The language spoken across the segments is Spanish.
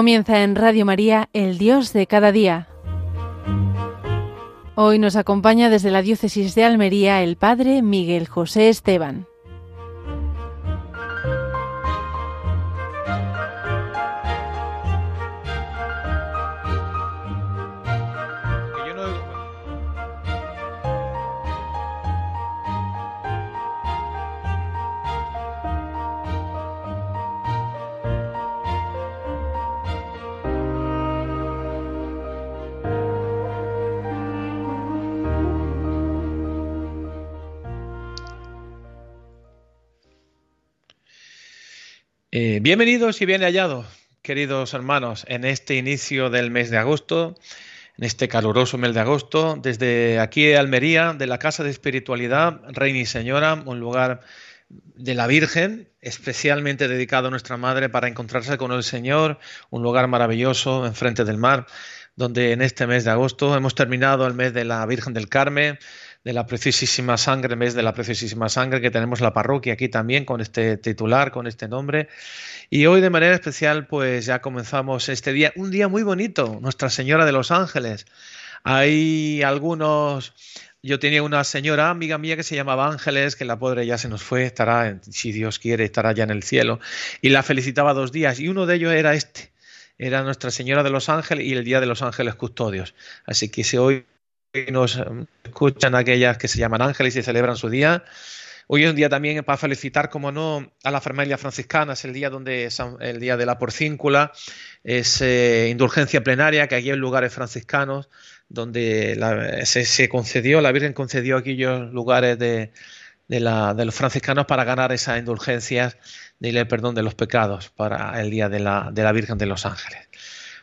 Comienza en Radio María, el Dios de cada día. Hoy nos acompaña desde la Diócesis de Almería el Padre Miguel José Esteban. Eh, bienvenidos y bien hallados, queridos hermanos, en este inicio del mes de agosto, en este caluroso mes de agosto, desde aquí de Almería, de la Casa de Espiritualidad, Reina y Señora, un lugar de la Virgen, especialmente dedicado a nuestra Madre para encontrarse con el Señor, un lugar maravilloso enfrente del mar, donde en este mes de agosto hemos terminado el mes de la Virgen del Carmen, de la preciosísima sangre, mes de la preciosísima sangre, que tenemos la parroquia aquí también con este titular, con este nombre. Y hoy de manera especial, pues ya comenzamos este día, un día muy bonito, Nuestra Señora de los Ángeles. Hay algunos yo tenía una señora amiga mía que se llamaba Ángeles, que la pobre ya se nos fue, estará, si Dios quiere, estará ya en el cielo, y la felicitaba dos días, y uno de ellos era este, era Nuestra Señora de los Ángeles y el Día de los Ángeles Custodios. Así que si hoy nos em, escuchan aquellas que se llaman ángeles y celebran su día. Hoy es un día también para felicitar, como no, a la familia franciscana, es el día donde el día de la porcíncula, es eh, indulgencia plenaria, que aquí hay lugares franciscanos donde se, concedió, la Virgen concedió aquellos lugares de, los franciscanos para ganar esas indulgencias de perdón de los pecados para el día de la, de la Virgen de los Ángeles.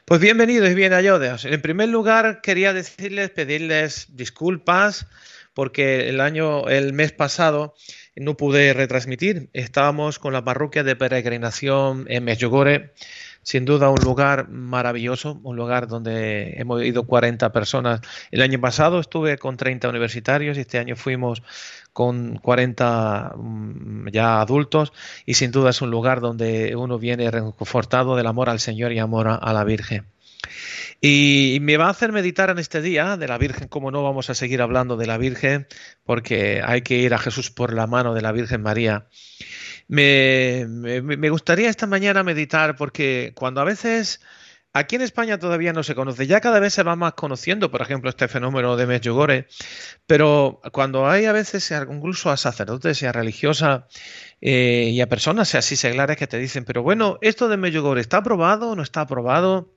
Pues bienvenidos y bien hallados. En primer lugar, quería decirles, pedirles disculpas porque el año, el mes pasado no pude retransmitir. Estábamos con la parroquia de peregrinación en Medjugorje. Sin duda un lugar maravilloso, un lugar donde hemos ido 40 personas. El año pasado estuve con 30 universitarios y este año fuimos con 40 mm, ya adultos y sin duda es un lugar donde uno viene reconfortado del amor al Señor y amor a, la Virgen. Y me va a hacer meditar en este día de la Virgen, como no vamos a seguir hablando de la Virgen, porque hay que ir a Jesús por la mano de la Virgen María. Me, me gustaría esta mañana meditar porque cuando a veces Aquí en España todavía no se conoce, ya cada vez se va más conociendo, por ejemplo, este fenómeno de Medjugorje, pero cuando hay a veces incluso a sacerdotes y a religiosas eh, y a personas así seglares que te dicen, pero bueno, esto de Medjugorje está aprobado o no está aprobado,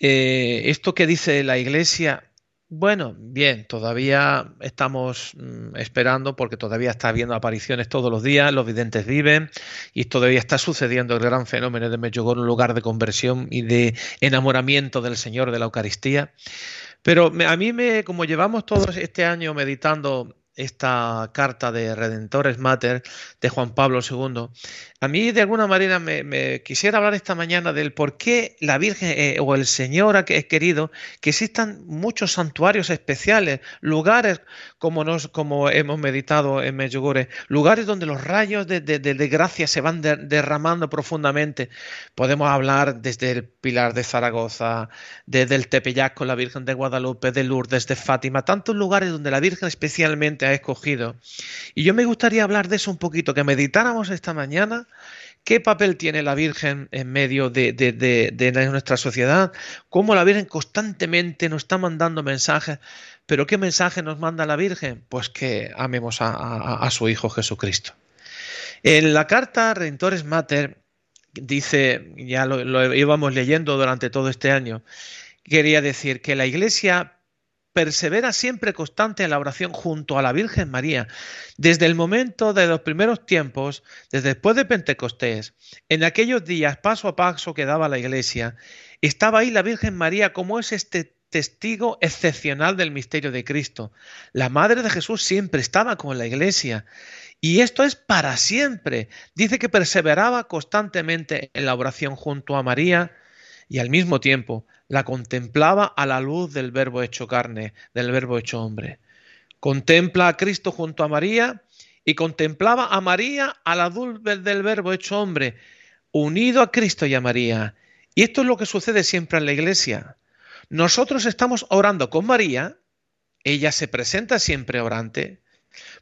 eh, esto que dice la Iglesia, bueno, bien, todavía estamos mm, esperando porque todavía está habiendo apariciones todos los días, los videntes viven y todavía está sucediendo el gran fenómeno de Medjugorje, un lugar de conversión y de enamoramiento del Señor de la Eucaristía. Pero a mí me, como llevamos todos este año meditando esta carta de Redentores Mater de Juan Pablo II, a mí de alguna manera me, quisiera hablar esta mañana del por qué la Virgen eh, o el Señor ha querido que existan muchos santuarios especiales, lugares como, nos, como hemos meditado en Medjugorje, lugares donde los rayos de, gracia se van derramando profundamente. Podemos hablar desde el Pilar de Zaragoza, desde el Tepeyac con la Virgen de Guadalupe, de Lourdes, de Fátima, tantos lugares donde la Virgen especialmente ha escogido. Y yo me gustaría hablar de eso un poquito, que meditáramos esta mañana ¿Qué papel tiene la Virgen en medio de, nuestra sociedad? ¿Cómo la Virgen constantemente nos está mandando mensajes? ¿Pero qué mensaje nos manda la Virgen? Pues que amemos a, su Hijo Jesucristo. En la carta Redentores Mater dice, ya lo, lo íbamos leyendo durante todo este año, quería decir que la Iglesia persevera siempre constante en la oración junto a la Virgen María, desde el momento de los primeros tiempos, desde después de Pentecostés, en aquellos días paso a paso que daba la Iglesia, estaba ahí la Virgen María como es este testigo excepcional del misterio de Cristo. La Madre de Jesús siempre estaba con la Iglesia. Y esto es para siempre. Dice que perseveraba constantemente en la oración junto a María y al mismo tiempo la contemplaba a la luz del verbo hecho carne, del verbo hecho hombre. Contempla a Cristo junto a María y contemplaba a María a la luz del verbo hecho hombre, unido a Cristo y a María. Y esto es lo que sucede siempre en la iglesia. Nosotros estamos orando con María, ella se presenta siempre orante,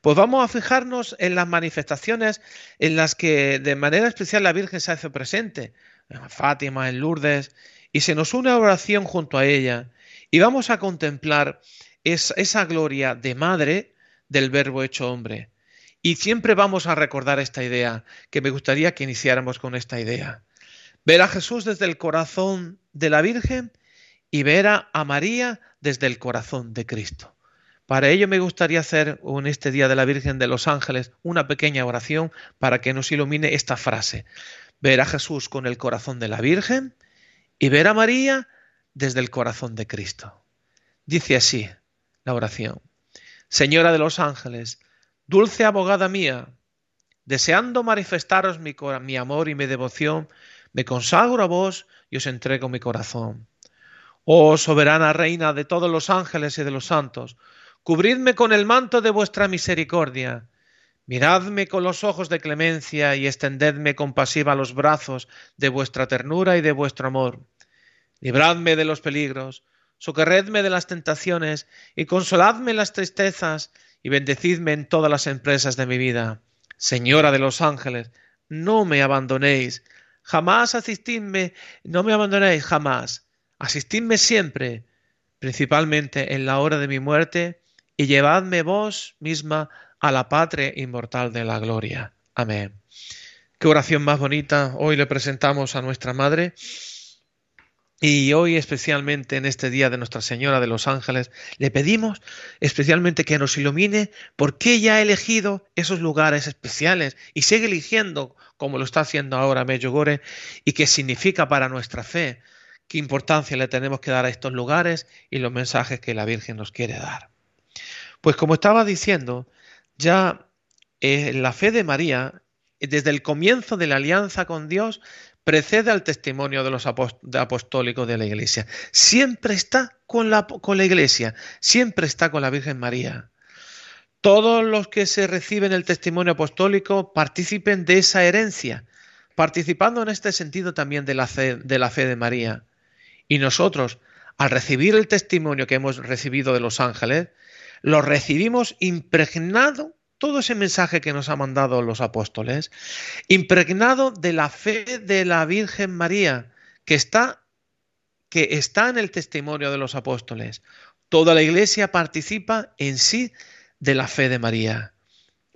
pues vamos a fijarnos en las manifestaciones en las que de manera especial la Virgen se hace presente, en Fátima, en Lourdes, y se nos une a oración junto a ella, y vamos a contemplar esa gloria de madre del verbo hecho hombre. Y siempre vamos a recordar esta idea, que me gustaría que iniciáramos con esta idea. Ver a Jesús desde el corazón de la Virgen y ver a María desde el corazón de Cristo. Para ello me gustaría hacer en este Día de la Virgen de los Ángeles una pequeña oración para que nos ilumine esta frase. Ver a Jesús con el corazón de la Virgen y ver a María desde el corazón de Cristo. Dice así la oración. Señora de los ángeles, dulce abogada mía, deseando manifestaros mi, amor y mi devoción, me consagro a vos y os entrego mi corazón. Oh soberana reina de todos los ángeles y de los santos, Cubridme con el manto de vuestra misericordia. Miradme con los ojos de clemencia y extendedme compasiva los brazos de vuestra ternura y de vuestro amor. Libradme de los peligros, socorredme de las tentaciones y consoladme en las tristezas y bendecidme en todas las empresas de mi vida. Señora de los ángeles, no me abandonéis, jamás asistidme, no me abandonéis jamás, asistidme siempre, principalmente en la hora de mi muerte y llevadme vos misma a la patria inmortal de la gloria. Amén. Qué oración más bonita. Hoy le presentamos a nuestra Madre. Y hoy especialmente en este día de Nuestra Señora de los Ángeles, le pedimos especialmente que nos ilumine porque ella ha elegido esos lugares especiales y sigue eligiendo como lo está haciendo ahora Medjugorje y qué significa para nuestra fe, qué importancia le tenemos que dar a estos lugares y los mensajes que la Virgen nos quiere dar. Pues como estaba diciendo, ya eh, la fe de María, desde el comienzo de la alianza con Dios, precede al testimonio de los apostólicos de la Iglesia. Siempre está con la, con la Iglesia, siempre está con la Virgen María. Todos los que se reciben el testimonio apostólico participen de esa herencia, participando en este sentido también de la de, la fe de María. Y nosotros, al recibir el testimonio que hemos recibido de los ángeles, lo recibimos impregnado, todo ese mensaje que nos han mandado los apóstoles, impregnado de la fe de la Virgen María, que está, que está en el testimonio de los apóstoles. Toda la iglesia participa en sí de la fe de María.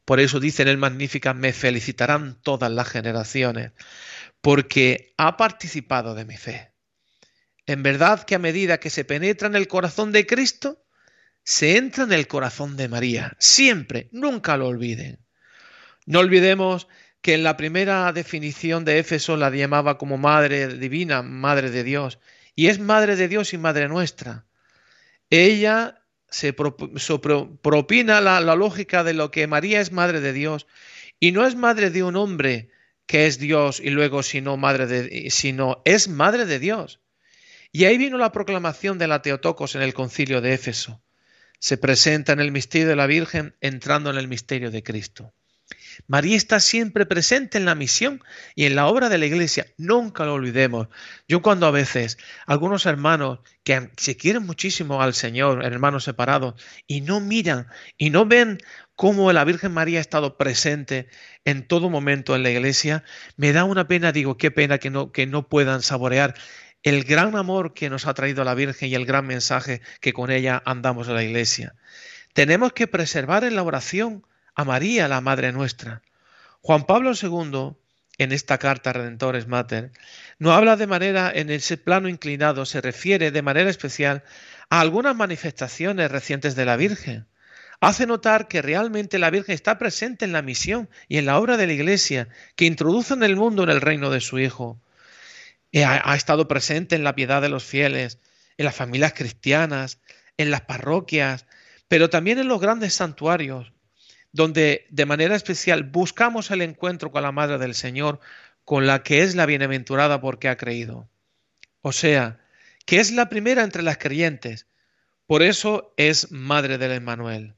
Por eso dice en el Magnífica, me felicitarán todas las generaciones, porque ha participado de mi fe. En verdad que a medida que se penetra en el corazón de Cristo, se entra en el corazón de María, siempre, nunca lo olviden. No olvidemos que en la primera definición de Éfeso la llamaba como Madre Divina, Madre de Dios, y es Madre de Dios y Madre nuestra. Ella se propina la, lógica de lo que María es Madre de Dios, y no es Madre de un hombre que es Dios y luego sino Madre de, sino es Madre de Dios. Y ahí vino la proclamación de la Teotocos en el concilio de Éfeso se presenta en el misterio de la Virgen entrando en el misterio de Cristo. María está siempre presente en la misión y en la obra de la iglesia. Nunca lo olvidemos. Yo cuando a veces algunos hermanos que se quieren muchísimo al Señor, hermanos separados, y no miran y no ven cómo la Virgen María ha estado presente en todo momento en la iglesia, me da una pena, digo, qué pena que no, que no puedan saborear el gran amor que nos ha traído la Virgen y el gran mensaje que con ella andamos a la iglesia. Tenemos que preservar en la oración a María, la Madre nuestra. Juan Pablo II, en esta carta Redentores Mater, no habla de manera, en ese plano inclinado, se refiere de manera especial a algunas manifestaciones recientes de la Virgen. Hace notar que realmente la Virgen está presente en la misión y en la obra de la Iglesia, que introduce en el mundo en el reino de su Hijo. Eh, ha, estado presente en la piedad de los fieles, en las familias cristianas, en las parroquias, pero también en los grandes santuarios, donde de manera especial buscamos el encuentro con la Madre del Señor, con la que es la bienaventurada porque ha creído. O sea, que es la primera entre las creyentes, por eso es Madre del Emmanuel.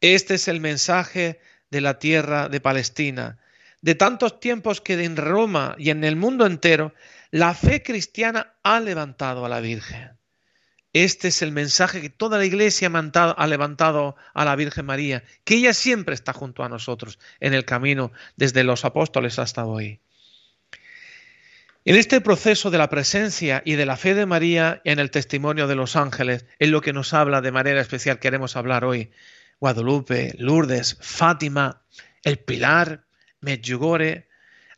Este es el mensaje de la tierra de Palestina, de tantos tiempos que en Roma y en el mundo entero la fe cristiana ha levantado a la Virgen. Este es el mensaje que toda la iglesia ha levantado a la Virgen María, que ella siempre está junto a nosotros en el camino desde los apóstoles hasta hoy. En este proceso de la presencia y de la fe de María en el testimonio de los ángeles, en lo que nos habla de manera especial, queremos hablar hoy. Guadalupe, Lourdes, Fátima, el Pilar, Medjugorje,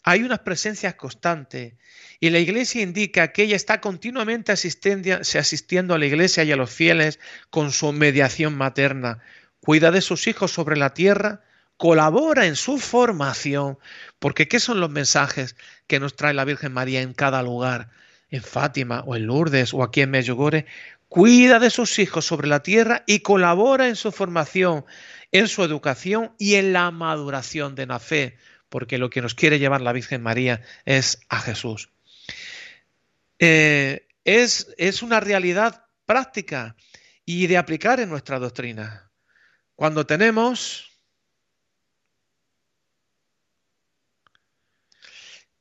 hay unas presencias constantes y la iglesia indica que ella está continuamente asistiendo a la iglesia y a los fieles con su mediación materna. Cuida de sus hijos sobre la tierra, colabora en su formación, porque ¿qué son los mensajes que nos trae la Virgen María en cada lugar? En Fátima o en Lourdes o aquí en Medjugorje, cuida de sus hijos sobre la tierra y colabora en su formación, en su educación y en la maduración de la fe, porque lo que nos quiere llevar la Virgen María es a Jesús. Eh, es, es una realidad práctica y de aplicar en nuestra doctrina. Cuando tenemos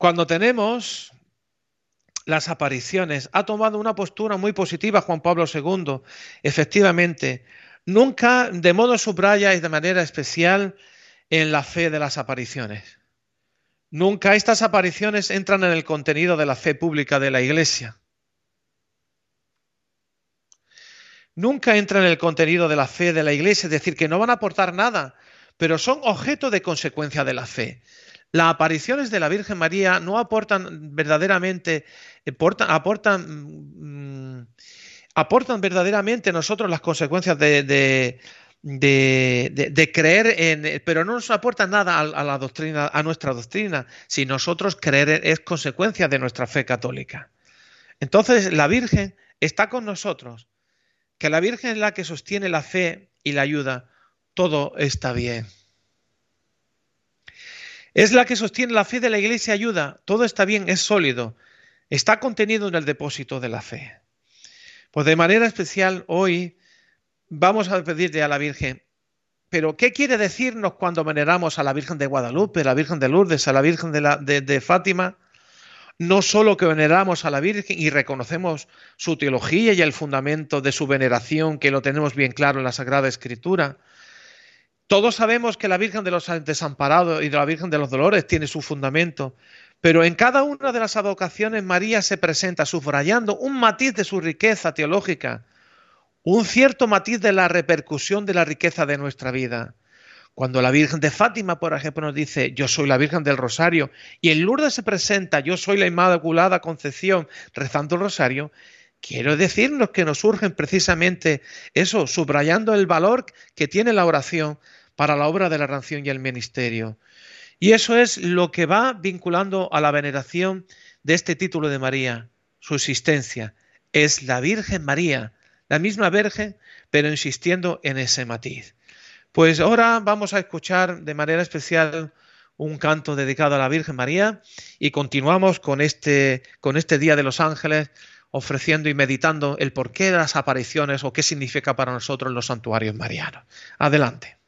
Cuando tenemos las apariciones, ha tomado una postura muy positiva Juan Pablo II. Efectivamente, nunca de modo subraya y de manera especial en la fe de las apariciones. Nunca estas apariciones entran en el contenido de la fe pública de la Iglesia. Nunca entran en el contenido de la fe de la Iglesia, es decir, que no van a aportar nada, pero son objeto de consecuencia de la fe. Las apariciones de la Virgen María no aportan verdaderamente, aportan, aportan, mm, aportan verdaderamente nosotros las consecuencias de de, creer en, pero no nos aporta nada a, la doctrina, a nuestra doctrina, si nosotros creer es consecuencia de nuestra fe católica. Entonces la Virgen está con nosotros, que la Virgen es la que sostiene la fe y la ayuda, todo está bien. Es la que sostiene la fe de la iglesia ayuda, todo está bien, es sólido, está contenido en el depósito de la fe. Pues de manera especial hoy vamos a pedirle a la Virgen, pero ¿qué quiere decirnos cuando veneramos a la Virgen de Guadalupe, a la Virgen de Lourdes, a la Virgen de, la, de, Fátima? No solo que veneramos a la Virgen y reconocemos su teología y el fundamento de su veneración, que lo tenemos bien claro en la Sagrada Escritura, todos sabemos que la Virgen de los Desamparados y de la Virgen de los Dolores tiene su fundamento, pero en cada una de las advocaciones María se presenta subrayando un matiz de su riqueza teológica, un cierto matiz de la repercusión de la riqueza de nuestra vida. Cuando la Virgen de Fátima, por ejemplo, nos dice, yo soy la Virgen del Rosario, y en Lourdes se presenta, yo soy la Inmaculada Concepción, rezando el Rosario, quiero decirnos que nos surgen precisamente eso, subrayando el valor que tiene la oración para la obra de la ración y el ministerio. Y eso es lo que va vinculando a la veneración de este título de María, su existencia. Es la Virgen María, la misma Virgen, pero insistiendo en ese matiz. Pues ahora vamos a escuchar de manera especial un canto dedicado a la Virgen María y continuamos con este, con este Día de los Ángeles ofreciendo y meditando el porqué de las apariciones o qué significa para nosotros los santuarios marianos. Adelante.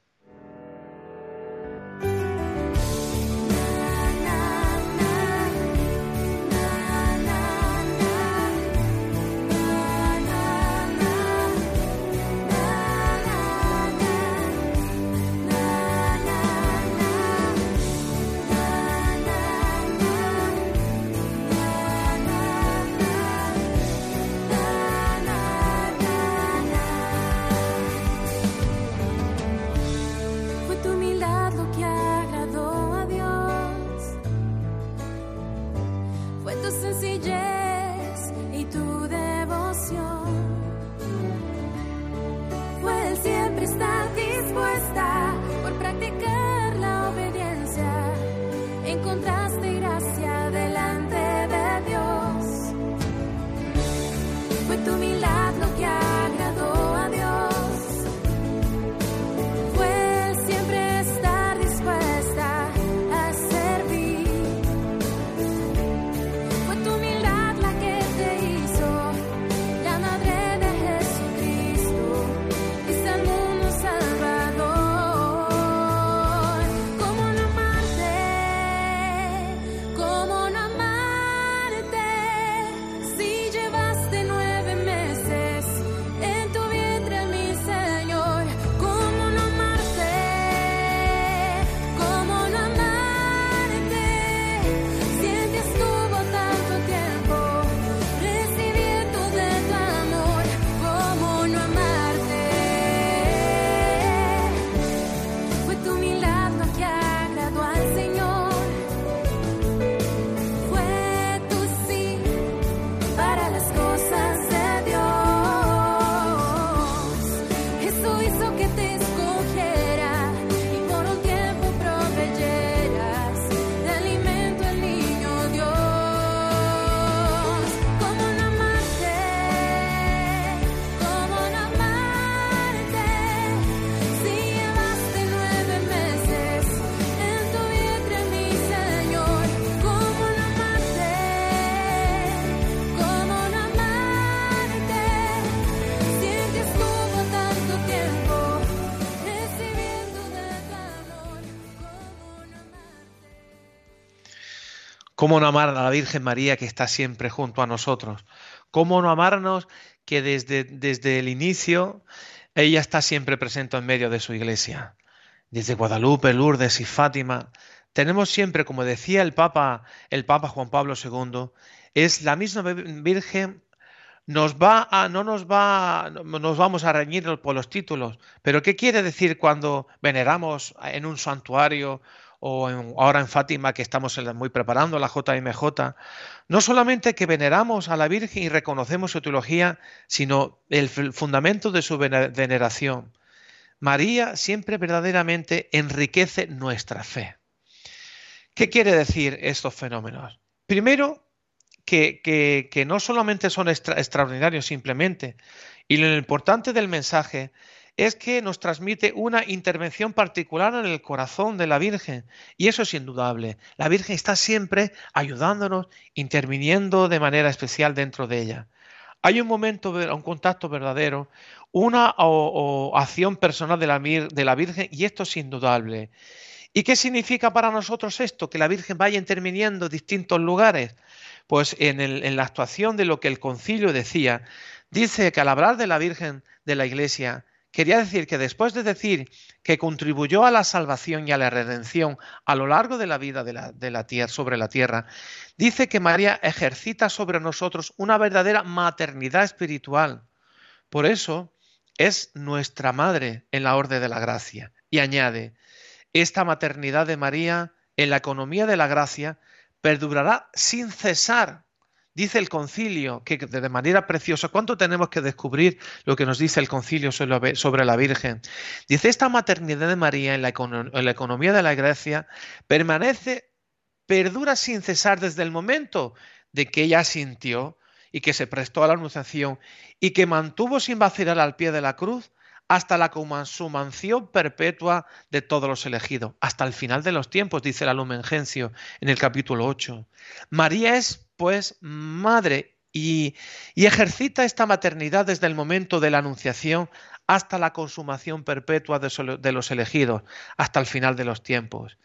¿Cómo no amar a la Virgen María que está siempre junto a nosotros? ¿Cómo no amarnos que desde, desde el inicio ella está siempre presente en medio de su iglesia? Desde Guadalupe, Lourdes y Fátima, tenemos siempre, como decía el Papa, el Papa Juan Pablo II, es la misma Virgen nos va a, no nos va, nos vamos a reñir por los títulos, pero ¿qué quiere decir cuando veneramos en un santuario o ahora en Fátima que estamos muy preparando la JMJ? No solamente que veneramos a la Virgen y reconocemos su teología, sino el fundamento de su veneración. María siempre verdaderamente enriquece nuestra fe. ¿Qué quiere decir estos fenómenos? Primero, que, no solamente son extraordinarios simplemente, y lo importante del mensaje es que nos transmite una intervención particular en el corazón de la Virgen. Y eso es indudable. La Virgen está siempre ayudándonos, interviniendo de manera especial dentro de ella. Hay un momento, un contacto verdadero, una acción personal de la, Virgen, y esto es indudable. ¿Y qué significa para nosotros esto? Que la Virgen vaya interviniendo en distintos lugares. Pues en, la actuación de lo que el concilio decía, dice que al hablar de la Virgen de la Iglesia, quería decir que después de decir que contribuyó a la salvación y a la redención a lo largo de la vida de la, tierra, sobre la tierra, dice que María ejercita sobre nosotros una verdadera maternidad espiritual. Por eso es nuestra madre en la orden de la gracia. Y añade, esta maternidad de María en la economía de la gracia perdurará sin cesar. Dice el concilio que de manera preciosa, ¿cuánto tenemos que descubrir lo que nos dice el concilio sobre la Virgen? Dice, esta maternidad de María en la, economía de la iglesia permanece, perdura sin cesar desde el momento de que ella sintió y que se prestó a la anunciación y que mantuvo sin vacilar al pie de la cruz hasta la consumación perpetua de todos los elegidos, hasta el final de los tiempos, dice la Lumen Gentium en el capítulo 8. María es, pues, madre y, ejercita esta maternidad desde el momento de la anunciación hasta la consumación perpetua de, de los elegidos, hasta el final de los tiempos.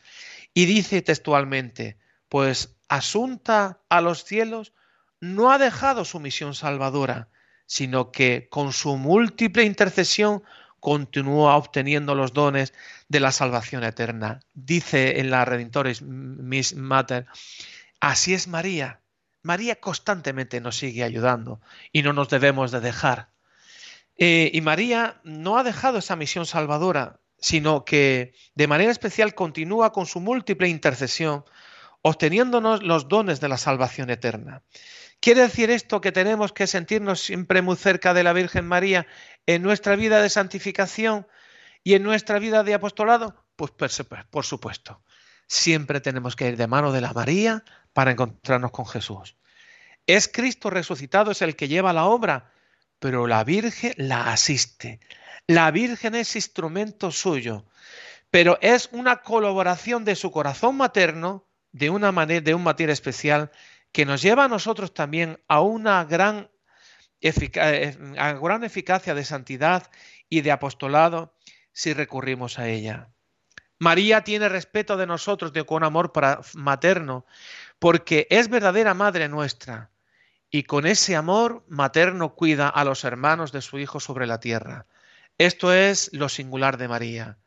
Y dice textualmente, pues asunta a los cielos, no ha dejado su misión salvadora, sino que con su múltiple intercesión continúa obteniendo los dones de la salvación eterna. Dice en la Redentores Miss Mater, así es María. María constantemente nos sigue ayudando y no nos debemos de dejar. Eh, y María no ha dejado esa misión salvadora, sino que de manera especial continúa con su múltiple intercesión, obteniéndonos los dones de la salvación eterna. ¿Quiere decir esto que tenemos que sentirnos siempre muy cerca de la Virgen María en nuestra vida de santificación y en nuestra vida de apostolado? Pues por supuesto. Siempre tenemos que ir de mano de la María para encontrarnos con Jesús. Es Cristo resucitado, es el que lleva la obra, pero la Virgen la asiste. La Virgen es instrumento suyo, pero es una colaboración de su corazón materno de una manera, de un materia especial que nos lleva a nosotros también a una gran, eh, gran eficacia de santidad y de apostolado si recurrimos a ella. María tiene respeto de nosotros de, con amor materno, porque es verdadera madre nuestra, y con ese amor materno cuida a los hermanos de su Hijo sobre la tierra. Esto es lo singular de María.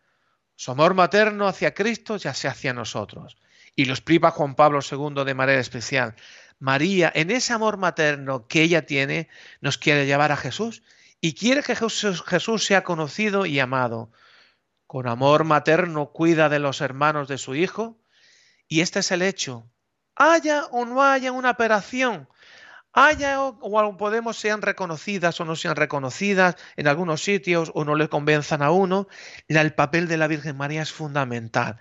Su amor materno hacia Cristo ya se hacia nosotros y lo explica Juan Pablo II de manera especial. María, en ese amor materno que ella tiene, nos quiere llevar a Jesús y quiere que Jesús sea conocido y amado. Con amor materno cuida de los hermanos de su Hijo y este es el hecho. Haya o no haya una operación, haya o, podemos sean reconocidas o no sean reconocidas en algunos sitios o no le convenzan a uno, el papel de la Virgen María es fundamental.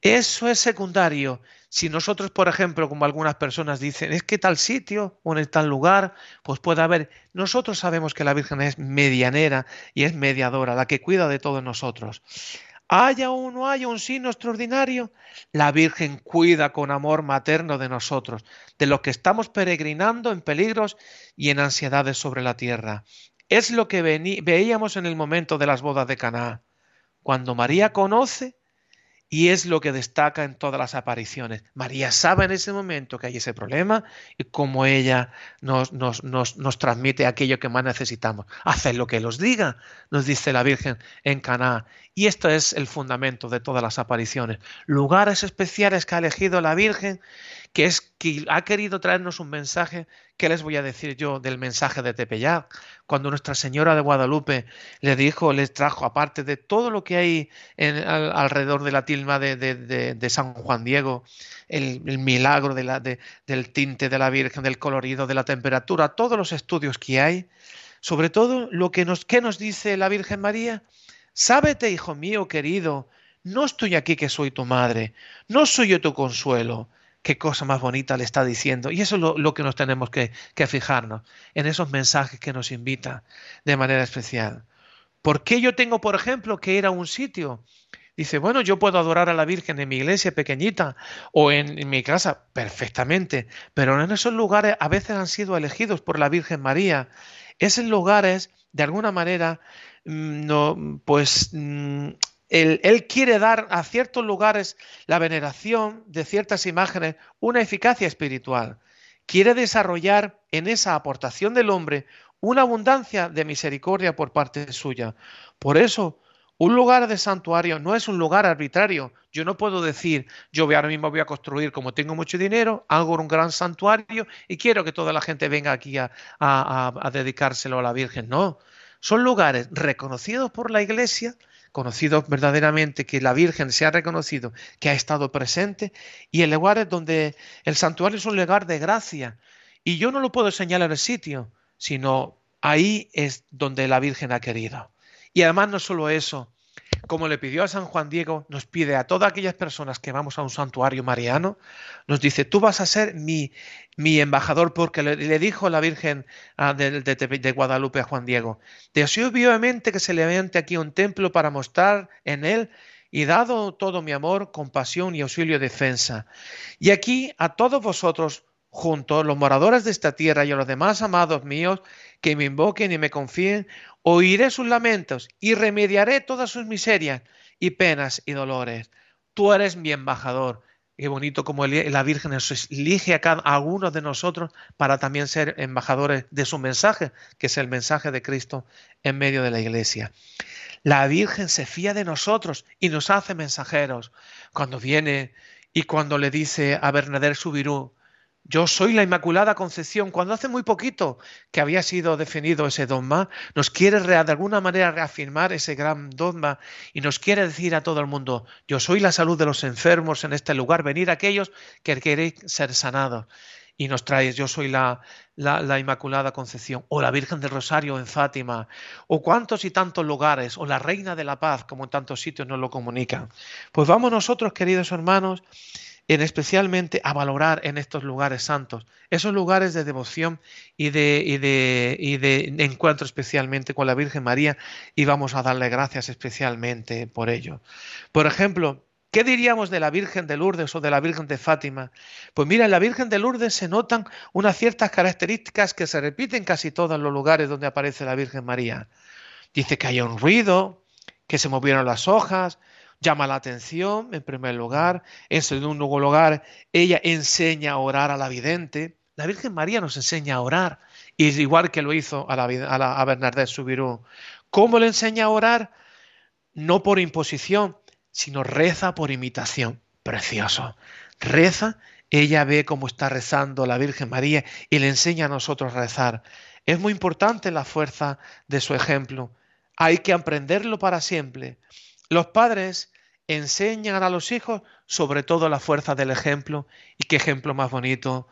Eso es secundario. Si nosotros, por ejemplo, como algunas personas dicen, es que tal sitio o en tal lugar, pues puede haber. Nosotros sabemos que la Virgen es medianera y es mediadora, la que cuida de todos nosotros. Haya o no haya un signo extraordinario, la Virgen cuida con amor materno de nosotros, de los que estamos peregrinando en peligros y en ansiedades sobre la tierra. Es lo que veíamos en el momento de las bodas de Caná. Cuando María conoce Y es lo que destaca en todas las apariciones. María sabe en ese momento que hay ese problema y cómo ella nos, nos, nos, nos transmite aquello que más necesitamos. Haced lo que los diga, nos dice la Virgen en Caná. Y esto es el fundamento de todas las apariciones. Lugares especiales que ha elegido la Virgen que es que ha querido traernos un mensaje. ¿Qué les voy a decir yo del mensaje de Tepeyac? Cuando Nuestra Señora de Guadalupe le dijo, les trajo, aparte de todo lo que hay alrededor de la tilma de, San Juan Diego, el, milagro del tinte de la Virgen, del colorido, de la temperatura, todos los estudios que hay, sobre todo lo que nos, ¿qué nos dice la Virgen María? Sábete, hijo mío querido, no estoy aquí que soy tu madre, no soy yo tu consuelo, qué cosa más bonita le está diciendo. Y eso es lo, que nos tenemos que, fijarnos, en esos mensajes que nos invita de manera especial. ¿Por qué yo tengo, por ejemplo, que ir a un sitio? Dice, bueno, yo puedo adorar a la Virgen en mi iglesia pequeñita o en, en, mi casa, perfectamente, pero en esos lugares a veces han sido elegidos por la Virgen María. Esos lugares, de alguna manera, mm, no, pues mm, él, quiere dar a ciertos lugares la veneración de ciertas imágenes una eficacia espiritual. Quiere desarrollar en esa aportación del hombre una abundancia de misericordia por parte suya. Por eso, un lugar de santuario no es un lugar arbitrario. Yo no puedo decir, yo ahora mismo voy a construir, como tengo mucho dinero, hago un gran santuario y quiero que toda la gente venga aquí a dedicárselo a la Virgen. No, son lugares reconocidos por la Iglesia conocido verdaderamente, que la Virgen se ha reconocido que ha estado presente, y el lugar es donde el santuario es un lugar de gracia. Y yo no lo puedo señalar el sitio, sino ahí es donde la Virgen ha querido. Y además no solo eso, como le pidió a San Juan Diego, nos pide a todas aquellas personas que vamos a un santuario mariano, nos dice, tú vas a ser mi, mi embajador, porque le, dijo la Virgen ah, de, Guadalupe a Juan Diego, deseo vivamente que se levante aquí un templo para mostrar en él y dado todo mi amor, compasión y auxilio defensa. Y aquí a todos vosotros, juntos, los moradores de esta tierra y a los demás amados míos, que me invoquen y me confíen, oiré sus lamentos y remediaré todas sus miserias y penas y dolores. Tú eres mi embajador. Qué bonito como la Virgen elige a cada uno de nosotros para también ser embajadores de su mensaje, que es el mensaje de Cristo en medio de la iglesia. La Virgen se fía de nosotros y nos hace mensajeros. Cuando viene y cuando le dice a Bernadette Subirú, yo soy la Inmaculada Concepción. Cuando hace muy poquito que había sido definido ese dogma, nos quiere de alguna manera reafirmar ese gran dogma y nos quiere decir a todo el mundo, yo soy la salud de los enfermos en este lugar, venir aquellos que queréis ser sanados. Y nos traes, yo soy la, la, la, Inmaculada Concepción, o la Virgen del Rosario en Fátima, o cuántos y tantos lugares, o la Reina de la Paz, como en tantos sitios nos lo comunican. Pues vamos nosotros, queridos hermanos, en especialmente a valorar en estos lugares santos, esos lugares de devoción y de, y de, encuentro especialmente con la Virgen María y vamos a darle gracias especialmente por ello. Por ejemplo, ¿Qué diríamos de la Virgen de Lourdes o de la Virgen de Fátima? Pues mira, en la Virgen de Lourdes se notan unas ciertas características que se repiten casi todos los lugares donde aparece la Virgen María. Dice que hay un ruido, que se movieron las hojas, llama la atención, en primer lugar. En segundo lugar, ella enseña a orar a la vidente. La Virgen María nos enseña a orar, igual que lo hizo a, la, Subirú. ¿Cómo le enseña a orar? No por imposición, sino reza por imitación. Precioso. Reza, ella ve cómo está rezando la Virgen María y le enseña a nosotros a rezar. Es muy importante la fuerza de su ejemplo. Hay que aprenderlo para siempre. Los padres enseñan a los hijos sobre todo la fuerza del ejemplo y qué ejemplo más bonito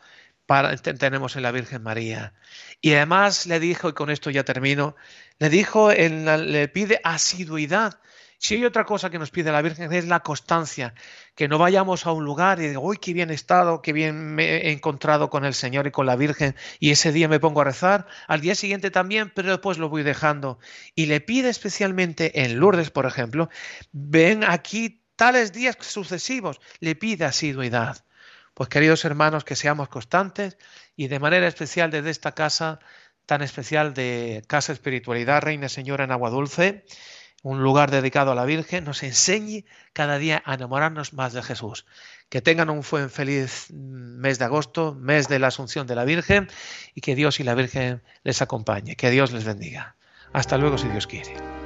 tenemos en la Virgen María. Y además le dijo, y con esto ya termino, le dijo, le pide asiduidad si hay otra cosa que nos pide la Virgen es la constancia, que no vayamos a un lugar y digo, uy, qué bien he estado, qué bien me he encontrado con el Señor y con la Virgen, y ese día me pongo a rezar, al día siguiente también, pero después lo voy dejando. Y le pide especialmente en Lourdes, por ejemplo, ven aquí tales días sucesivos, le pide asiduidad. Pues queridos hermanos, que seamos constantes y de manera especial desde esta casa tan especial de Casa Espiritualidad, Reina Señora en Agua Dulce, un lugar dedicado a la Virgen, nos enseñe cada día a enamorarnos más de Jesús. Que tengan un feliz mes de agosto, mes de la Asunción de la Virgen, y que Dios y la Virgen les acompañe. Que Dios les bendiga. Hasta luego si Dios quiere.